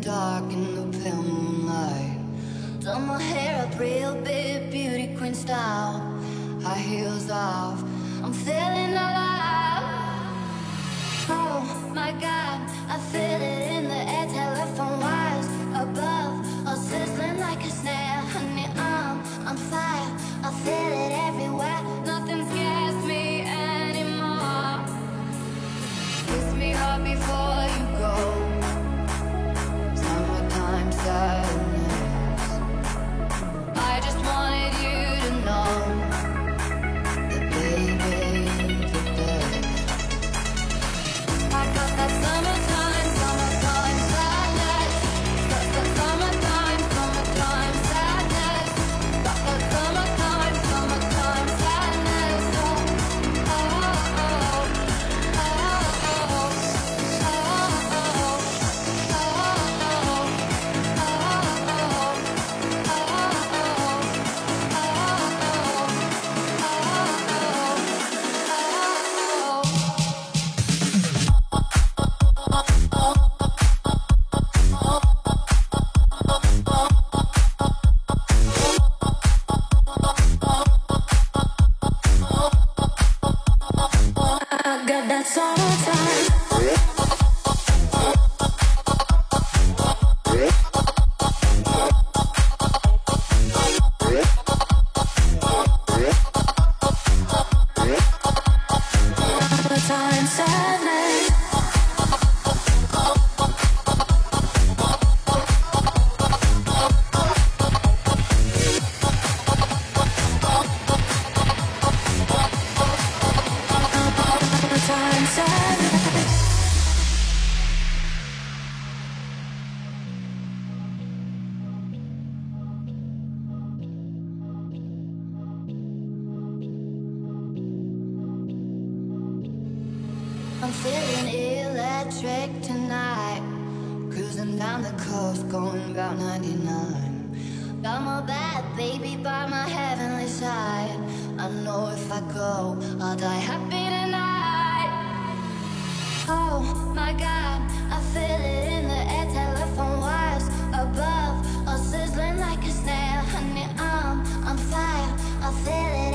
dark in the pale moonlight. Done my hair up real big, beauty queen style. High heels off. Feeling electric tonight. Cruising down the coast, going about 99. Got my bad baby by my heavenly side. I know if I go, I'll die happy tonight. Oh my god, I feel it in the air, telephone wires above, all sizzling like a snail. Honey, I'm on fire, I feel it.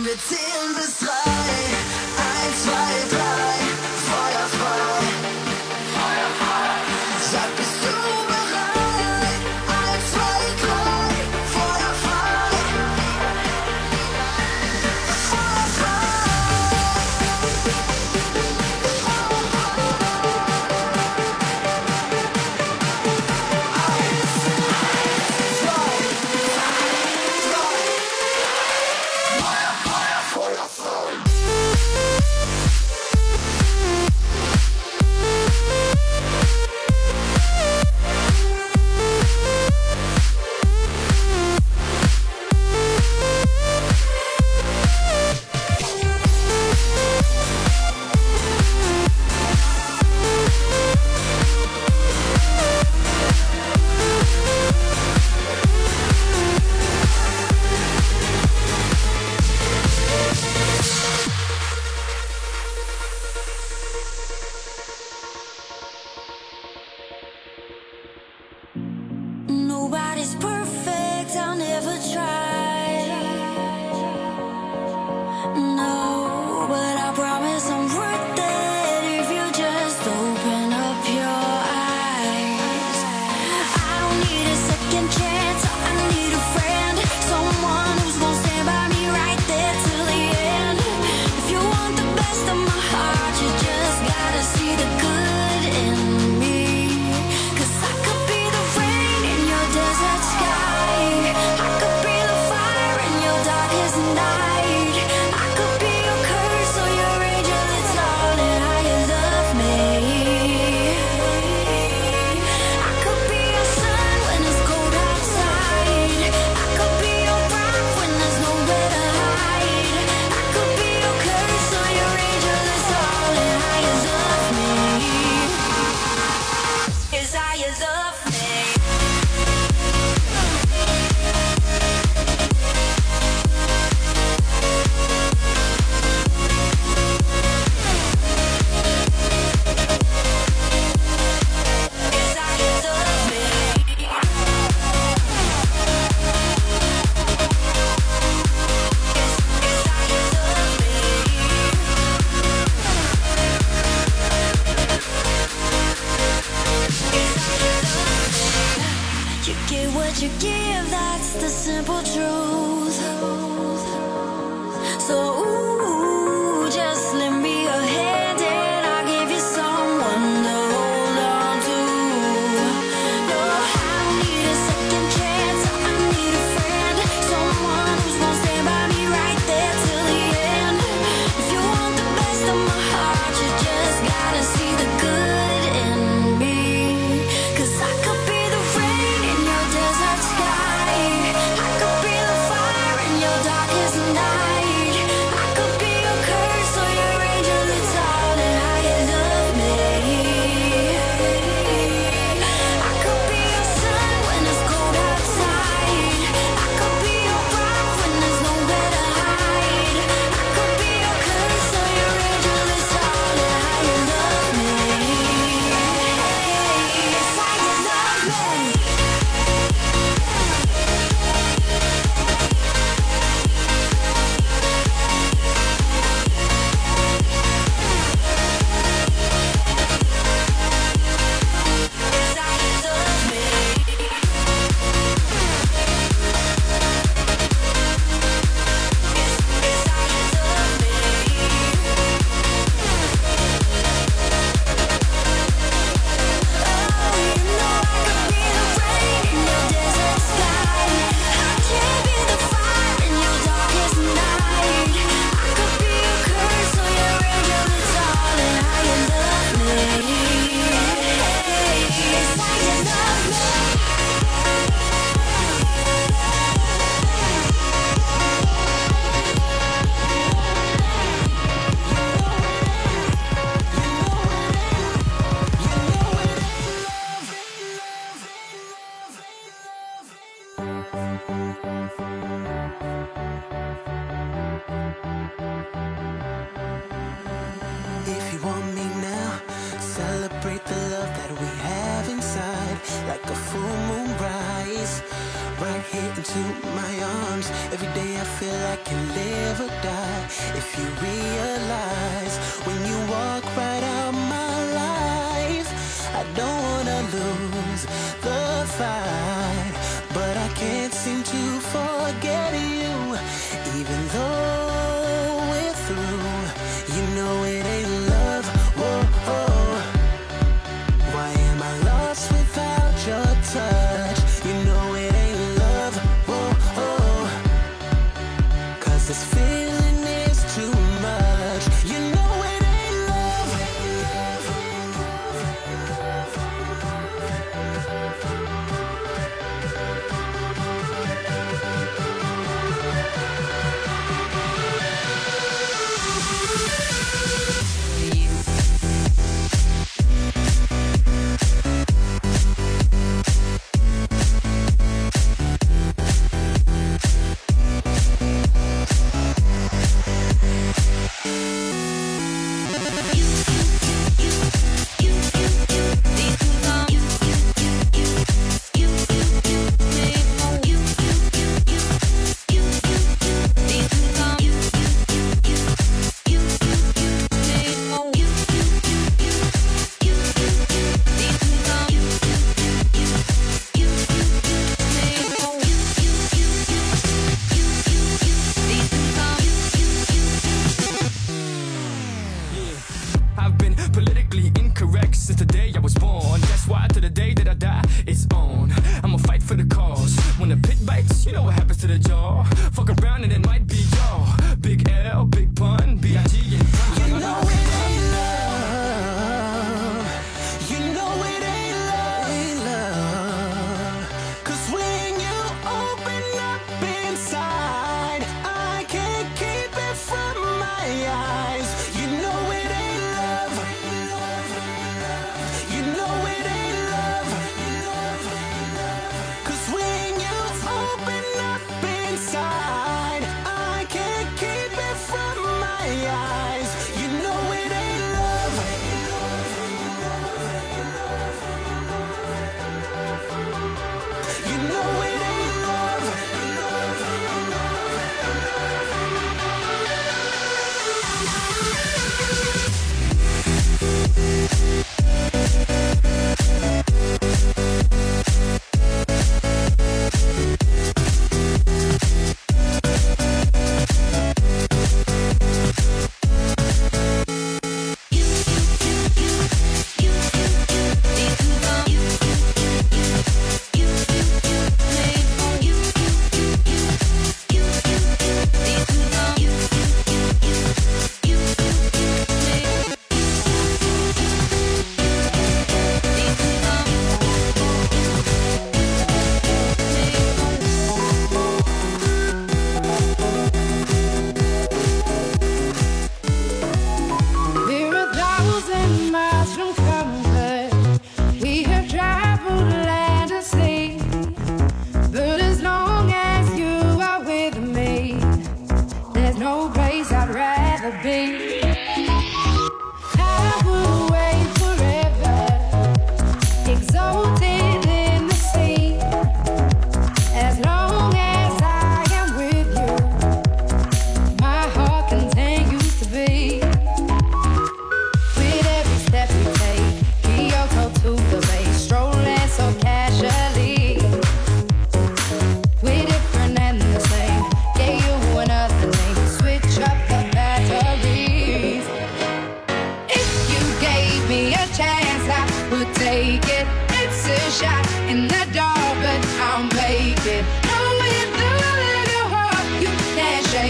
Komm, wir zählen bis drei. Eins, zwei, drei,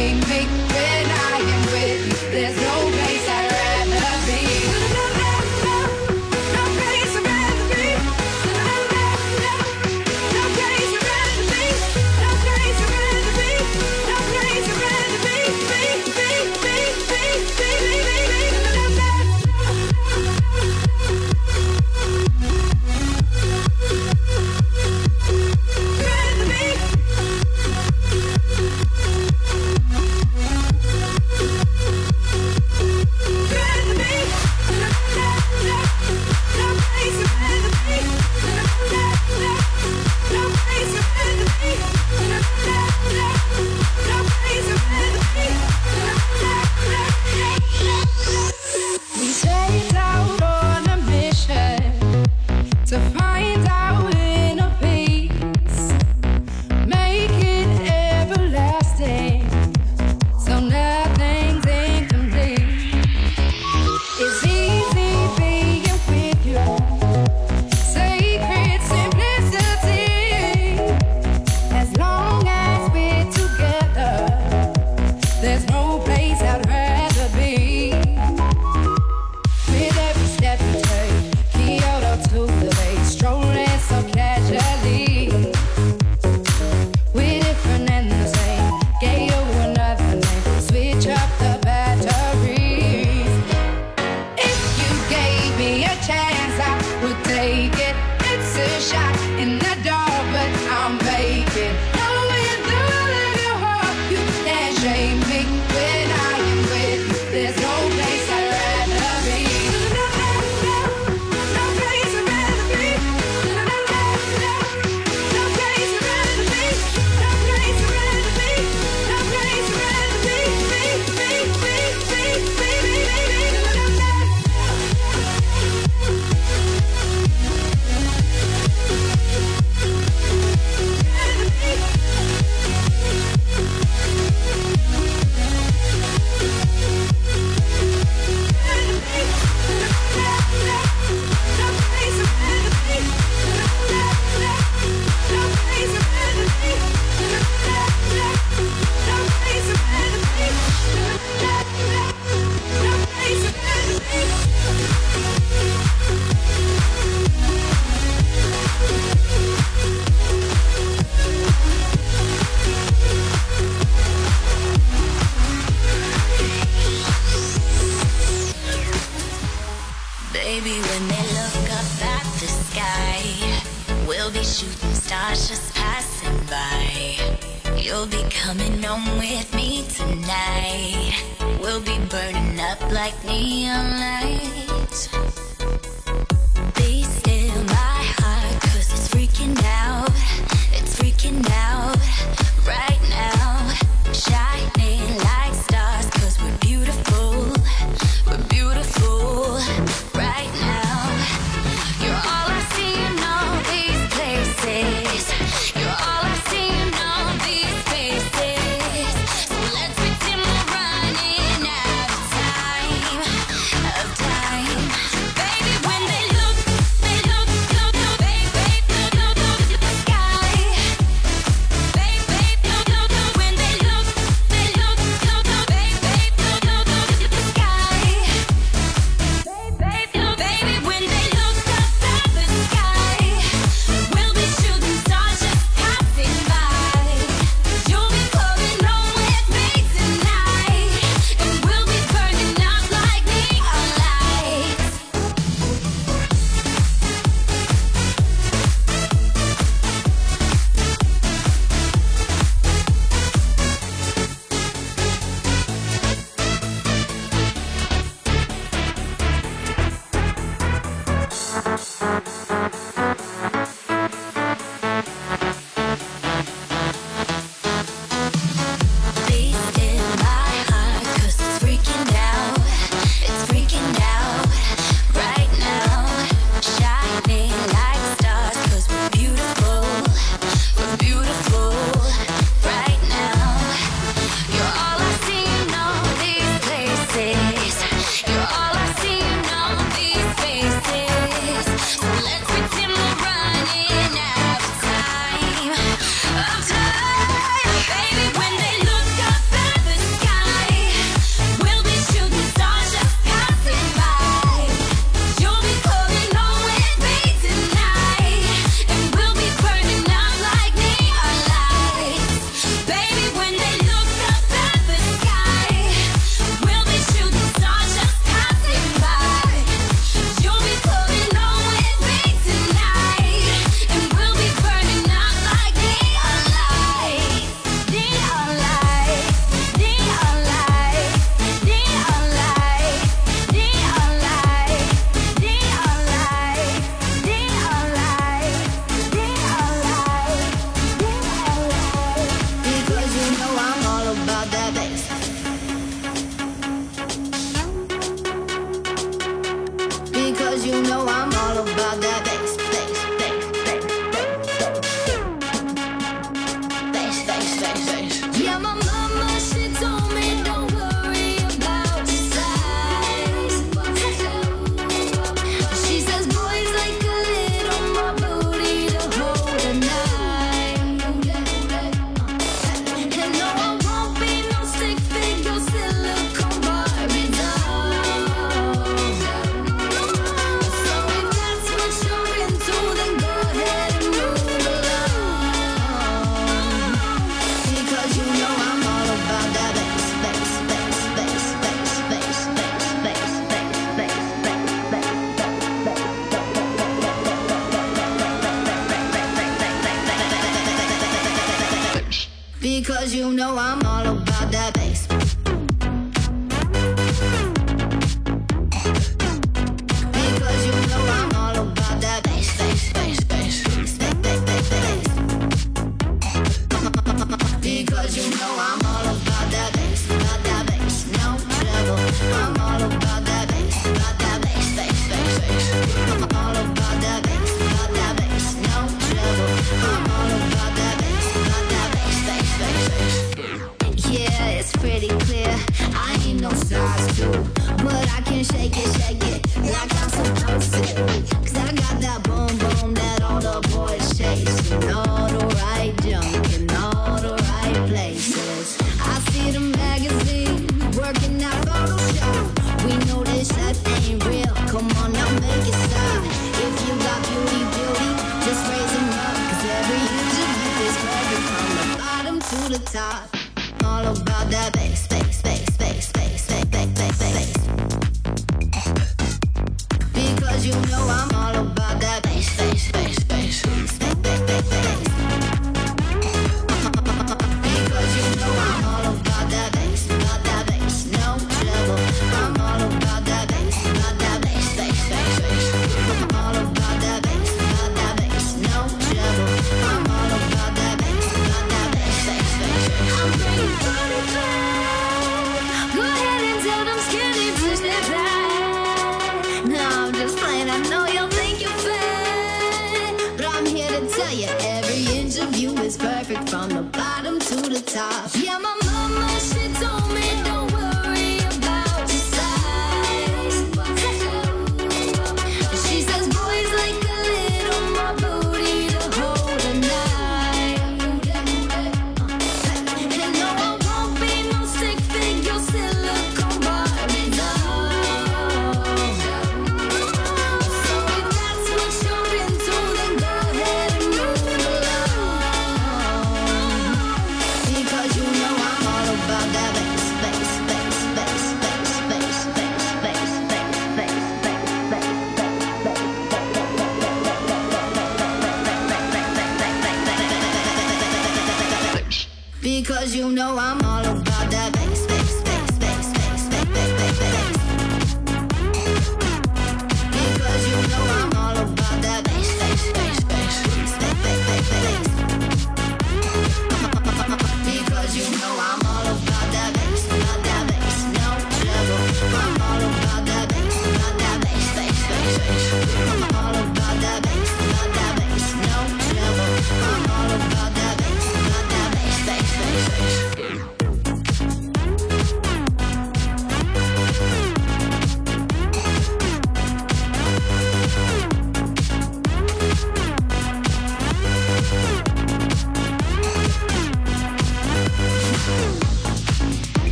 can't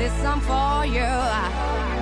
This song for you.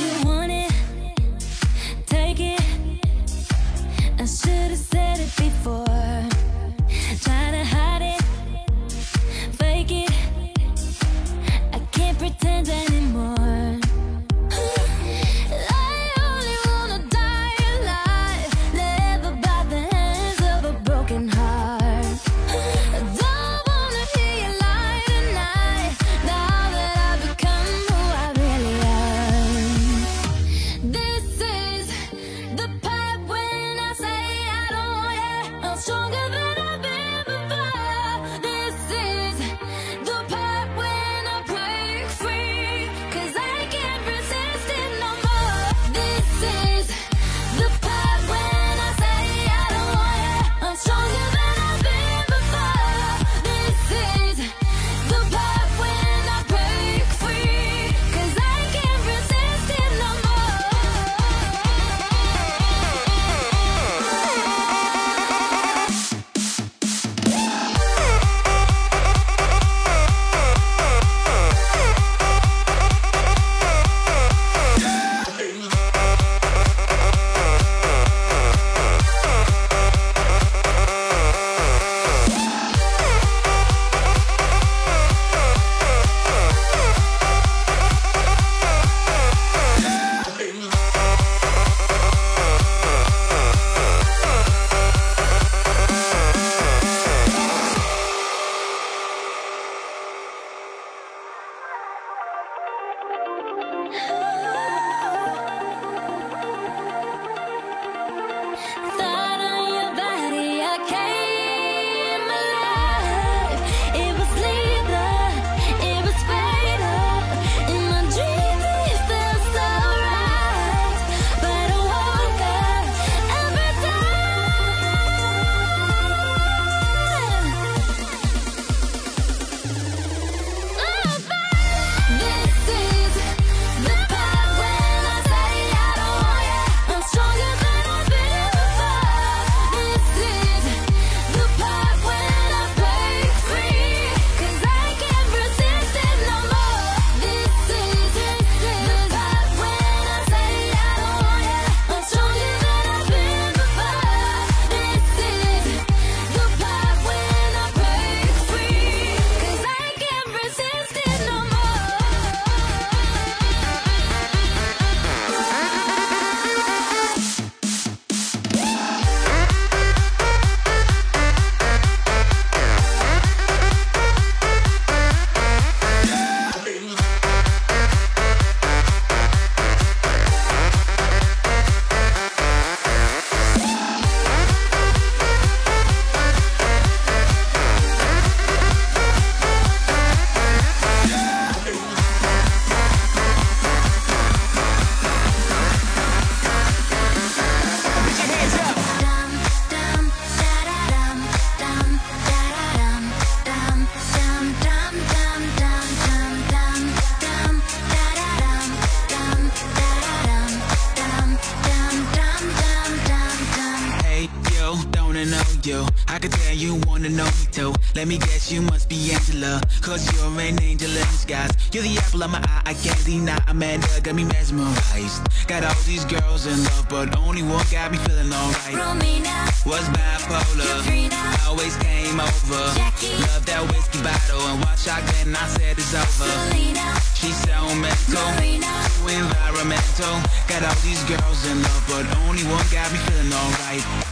you want. But only one got me feeling alright. Romina, Was bipolar. Katrina. Always came over. Jackie. Love that whiskey bottle and watch out then I said it's over. Selena, She's so mental. Marina. Too environmental. Got all these girls in love, but only one got me feeling alright.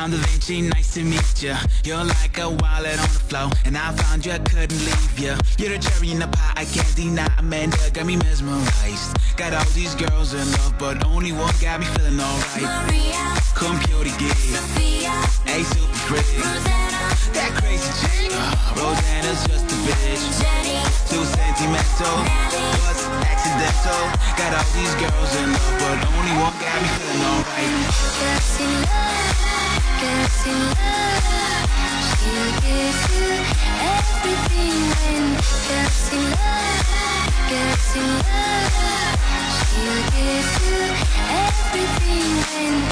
I'm Da Vinci, nice to meet ya. You're like a wallet on the floor, and I found you, I couldn't leave ya. You're the cherry in the pie, I can't deny. Amanda got me mesmerized. Got all these girls in love, but only one got me feeling alright. Maria, Computer gig, Sophia, a super freak. Rosanna, That crazy chick, uh, Rosanna's just a bitch. Jenny, Too sentimental, Nelly. was accidental. Got all these girls in love, but only one got me feeling alright. Gets in love, gets in love. She'll give you everything. When gets in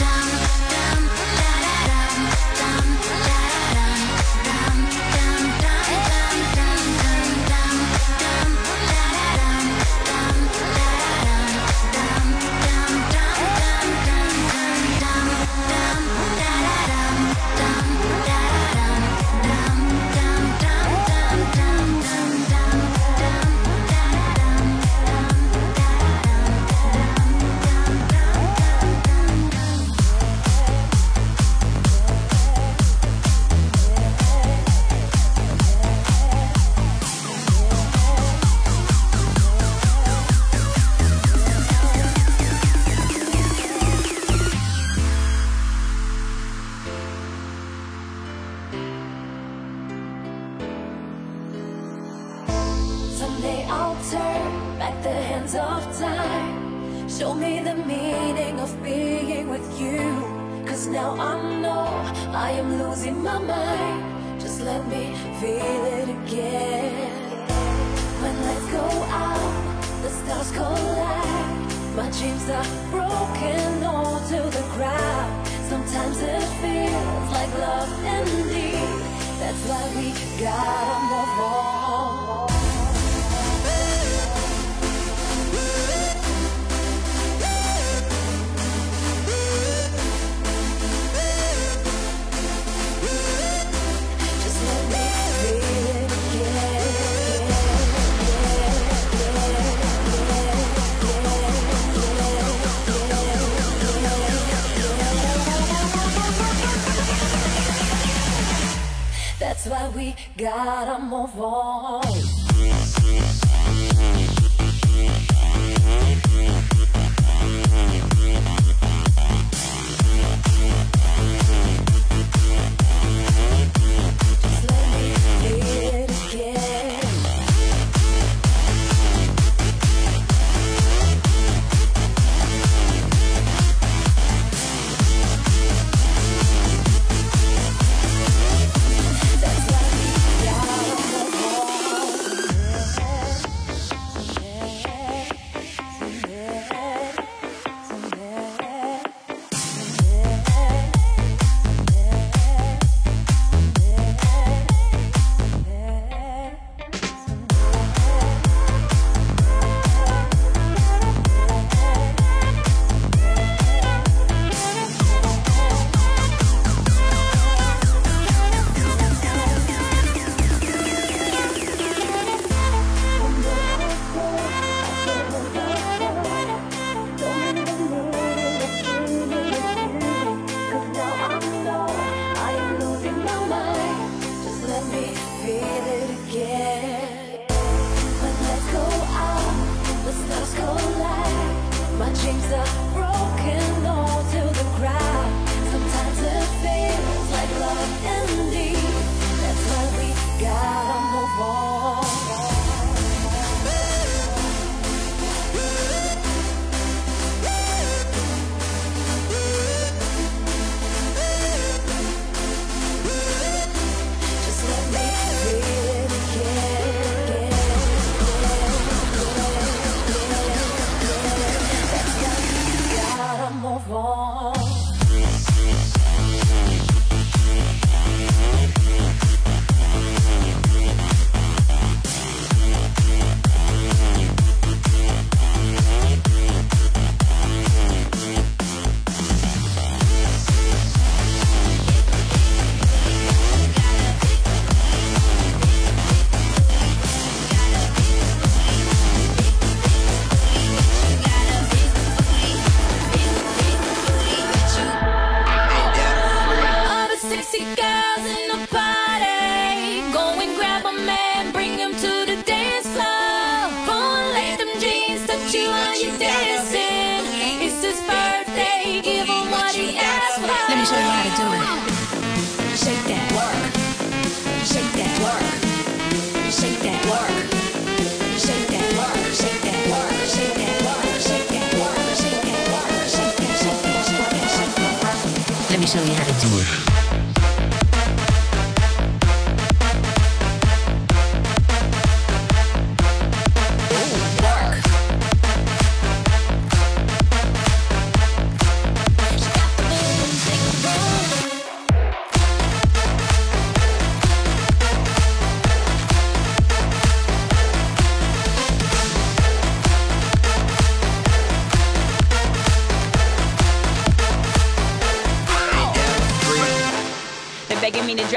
love, When lights go out, the stars collide. My dreams are broken all to the ground. Sometimes it feels like love indeed. That's why we gotta why we gotta move on.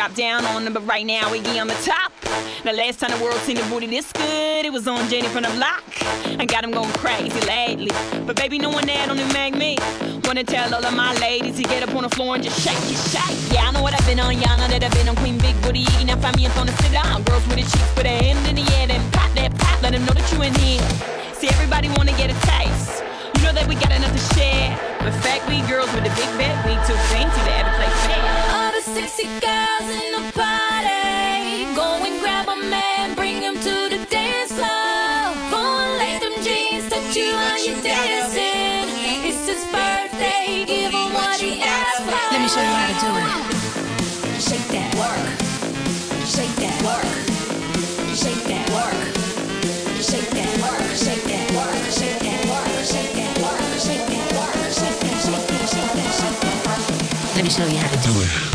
Drop down on them, but right now Iggy on the top. The last time the world seen a booty this good, it was on Jenny from the block. I got them going crazy lately, but baby, no one there only make me wanna tell all of my ladies to get up on the floor and just shake it, shake. Yeah, I know what I've been on, y'all know that I've been on Queen Big Booty, Now find me and throwing the sit down. Girls with the cheeks, put a hand in the air, then pop that pop, let them know that you in here. See, everybody wanna get a taste. You know that we got enough to share. But fact, we girls with the big bet, we too fancy to ever let me show you how to do it.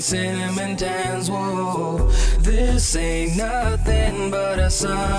Cinnamon tans. Whoa, this ain't nothing but a summer